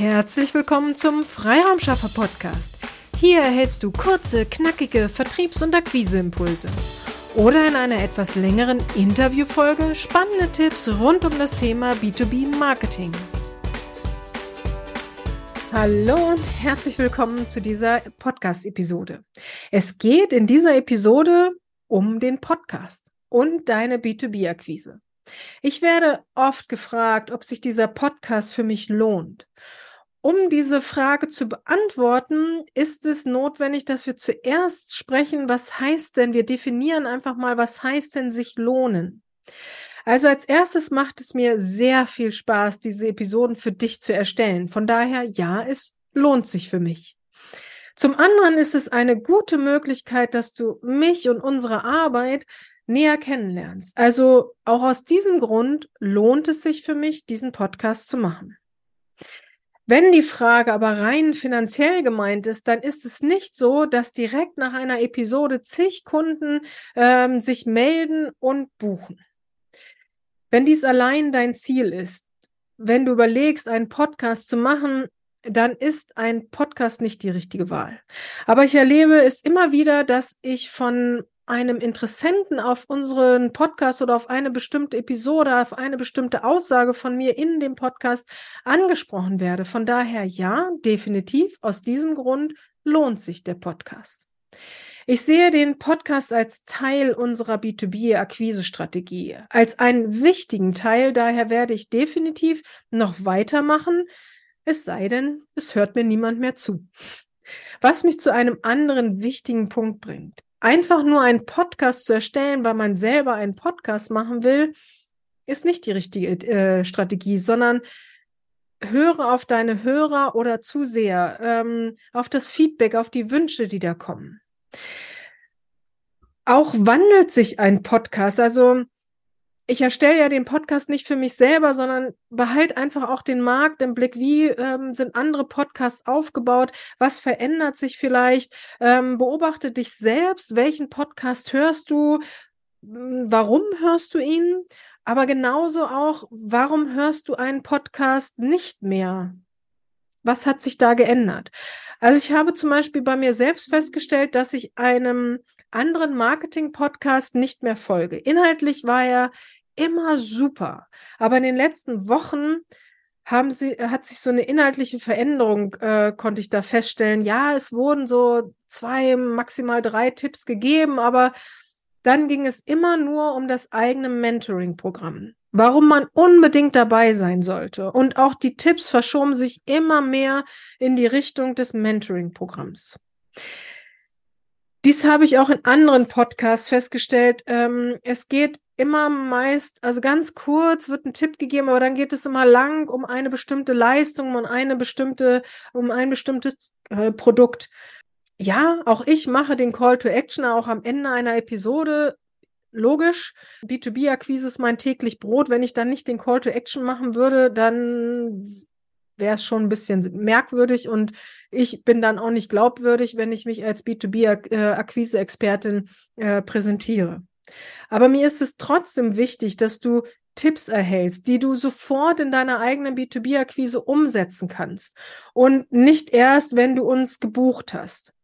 Herzlich willkommen zum Freiraumschaffer Podcast. Hier erhältst du kurze, knackige Vertriebs- und Akquiseimpulse. Oder in einer etwas längeren Interviewfolge spannende Tipps rund um das Thema B2B Marketing. Hallo und herzlich willkommen zu dieser Podcast-Episode. Es geht in dieser Episode um den Podcast und deine B2B-Akquise. Ich werde oft gefragt, ob sich dieser Podcast für mich lohnt. Um diese Frage zu beantworten, ist es notwendig, dass wir zuerst sprechen, was heißt denn, wir definieren einfach mal, was heißt denn sich lohnen. Also als erstes macht es mir sehr viel Spaß, diese Episoden für dich zu erstellen. Von daher, ja, es lohnt sich für mich. Zum anderen ist es eine gute Möglichkeit, dass du mich und unsere Arbeit näher kennenlernst. Also auch aus diesem Grund lohnt es sich für mich, diesen Podcast zu machen. Wenn die Frage aber rein finanziell gemeint ist, dann ist es nicht so, dass direkt nach einer Episode zig Kunden ähm, sich melden und buchen. Wenn dies allein dein Ziel ist, wenn du überlegst, einen Podcast zu machen, dann ist ein Podcast nicht die richtige Wahl. Aber ich erlebe es immer wieder, dass ich von einem Interessenten auf unseren Podcast oder auf eine bestimmte Episode, auf eine bestimmte Aussage von mir in dem Podcast angesprochen werde. Von daher ja, definitiv, aus diesem Grund lohnt sich der Podcast. Ich sehe den Podcast als Teil unserer B2B-Akquise-Strategie, als einen wichtigen Teil. Daher werde ich definitiv noch weitermachen, es sei denn, es hört mir niemand mehr zu. Was mich zu einem anderen wichtigen Punkt bringt einfach nur einen Podcast zu erstellen, weil man selber einen Podcast machen will, ist nicht die richtige äh, Strategie, sondern höre auf deine Hörer oder Zuseher, ähm, auf das Feedback, auf die Wünsche, die da kommen. Auch wandelt sich ein Podcast. Also ich erstelle ja den Podcast nicht für mich selber, sondern behalte einfach auch den Markt im Blick. Wie ähm, sind andere Podcasts aufgebaut? Was verändert sich vielleicht? Ähm, beobachte dich selbst. Welchen Podcast hörst du? Hm, warum hörst du ihn? Aber genauso auch, warum hörst du einen Podcast nicht mehr? Was hat sich da geändert? Also ich habe zum Beispiel bei mir selbst festgestellt, dass ich einem anderen Marketing-Podcast nicht mehr folge. Inhaltlich war er immer super. Aber in den letzten Wochen haben sie, hat sich so eine inhaltliche Veränderung, äh, konnte ich da feststellen. Ja, es wurden so zwei, maximal drei Tipps gegeben, aber dann ging es immer nur um das eigene Mentoring-Programm. Warum man unbedingt dabei sein sollte. Und auch die Tipps verschoben sich immer mehr in die Richtung des Mentoring-Programms. Dies habe ich auch in anderen Podcasts festgestellt. Ähm, es geht immer meist, also ganz kurz wird ein Tipp gegeben, aber dann geht es immer lang um eine bestimmte Leistung, um eine bestimmte, um ein bestimmtes äh, Produkt. Ja, auch ich mache den Call to Action auch am Ende einer Episode. Logisch, B2B-Akquise ist mein täglich Brot. Wenn ich dann nicht den Call to Action machen würde, dann wäre es schon ein bisschen merkwürdig und ich bin dann auch nicht glaubwürdig, wenn ich mich als B2B-Akquise-Expertin äh, präsentiere. Aber mir ist es trotzdem wichtig, dass du Tipps erhältst, die du sofort in deiner eigenen B2B-Akquise umsetzen kannst und nicht erst, wenn du uns gebucht hast.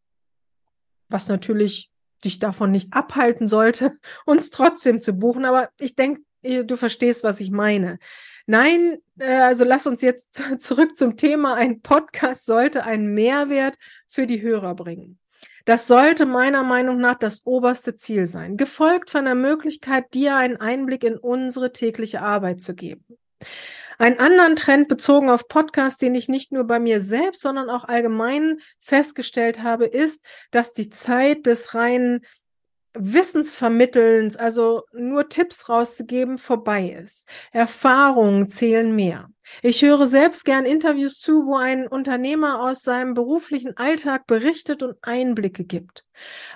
Was natürlich dich davon nicht abhalten sollte, uns trotzdem zu buchen. Aber ich denke, du verstehst, was ich meine. Nein, äh, also lass uns jetzt zurück zum Thema. Ein Podcast sollte einen Mehrwert für die Hörer bringen. Das sollte meiner Meinung nach das oberste Ziel sein, gefolgt von der Möglichkeit, dir einen Einblick in unsere tägliche Arbeit zu geben. Einen anderen Trend bezogen auf Podcasts, den ich nicht nur bei mir selbst, sondern auch allgemein festgestellt habe, ist, dass die Zeit des reinen Wissensvermittelns, also nur Tipps rauszugeben, vorbei ist. Erfahrungen zählen mehr. Ich höre selbst gern Interviews zu, wo ein Unternehmer aus seinem beruflichen Alltag berichtet und Einblicke gibt.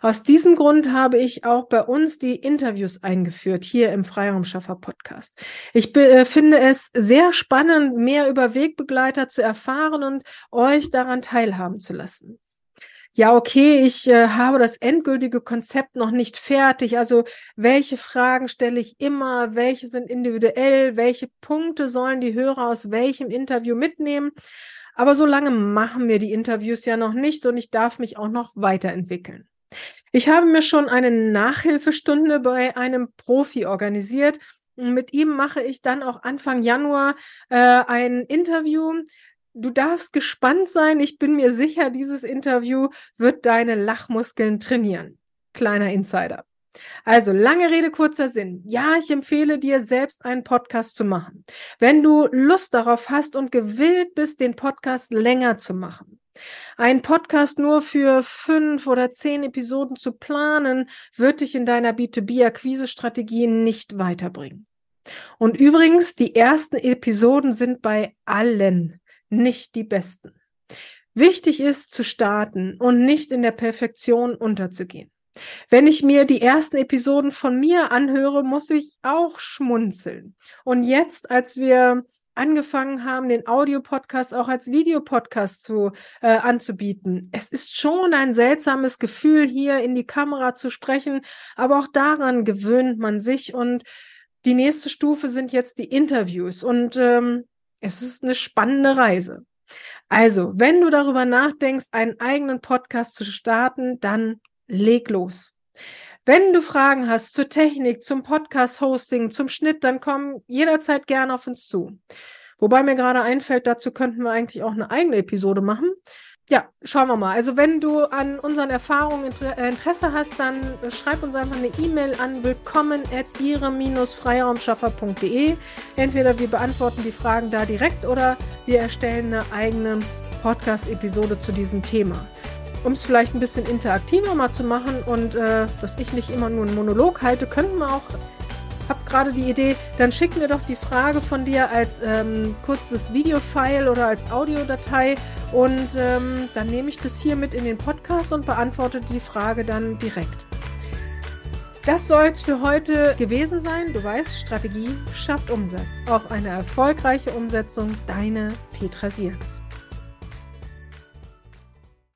Aus diesem Grund habe ich auch bei uns die Interviews eingeführt, hier im Freiraumschaffer Podcast. Ich äh, finde es sehr spannend, mehr über Wegbegleiter zu erfahren und euch daran teilhaben zu lassen ja, okay, ich äh, habe das endgültige Konzept noch nicht fertig. Also welche Fragen stelle ich immer? Welche sind individuell? Welche Punkte sollen die Hörer aus welchem Interview mitnehmen? Aber so lange machen wir die Interviews ja noch nicht und ich darf mich auch noch weiterentwickeln. Ich habe mir schon eine Nachhilfestunde bei einem Profi organisiert. Mit ihm mache ich dann auch Anfang Januar äh, ein Interview. Du darfst gespannt sein. Ich bin mir sicher, dieses Interview wird deine Lachmuskeln trainieren. Kleiner Insider. Also, lange Rede, kurzer Sinn. Ja, ich empfehle dir, selbst einen Podcast zu machen. Wenn du Lust darauf hast und gewillt bist, den Podcast länger zu machen. Ein Podcast nur für fünf oder zehn Episoden zu planen, wird dich in deiner B2B-Akquise-Strategie nicht weiterbringen. Und übrigens, die ersten Episoden sind bei allen nicht die besten. Wichtig ist zu starten und nicht in der Perfektion unterzugehen. Wenn ich mir die ersten Episoden von mir anhöre, muss ich auch schmunzeln. Und jetzt, als wir angefangen haben, den Audiopodcast auch als Videopodcast zu äh, anzubieten. Es ist schon ein seltsames Gefühl, hier in die Kamera zu sprechen, aber auch daran gewöhnt man sich und die nächste Stufe sind jetzt die Interviews und ähm, es ist eine spannende Reise. Also, wenn du darüber nachdenkst, einen eigenen Podcast zu starten, dann leg los. Wenn du Fragen hast zur Technik, zum Podcast-Hosting, zum Schnitt, dann komm jederzeit gerne auf uns zu. Wobei mir gerade einfällt, dazu könnten wir eigentlich auch eine eigene Episode machen. Ja, schauen wir mal. Also wenn du an unseren Erfahrungen äh, Interesse hast, dann schreib uns einfach eine E-Mail an willkommen at ihre-freiraumschaffer.de. Entweder wir beantworten die Fragen da direkt oder wir erstellen eine eigene Podcast-Episode zu diesem Thema um es vielleicht ein bisschen interaktiver mal zu machen und äh, dass ich nicht immer nur einen Monolog halte, könnten wir auch, gerade die Idee, dann schick mir doch die Frage von dir als ähm, kurzes Videofile oder als Audiodatei und ähm, dann nehme ich das hier mit in den Podcast und beantworte die Frage dann direkt. Das soll es für heute gewesen sein. Du weißt, Strategie schafft Umsatz. Auch eine erfolgreiche Umsetzung. Deine Petra Sierks.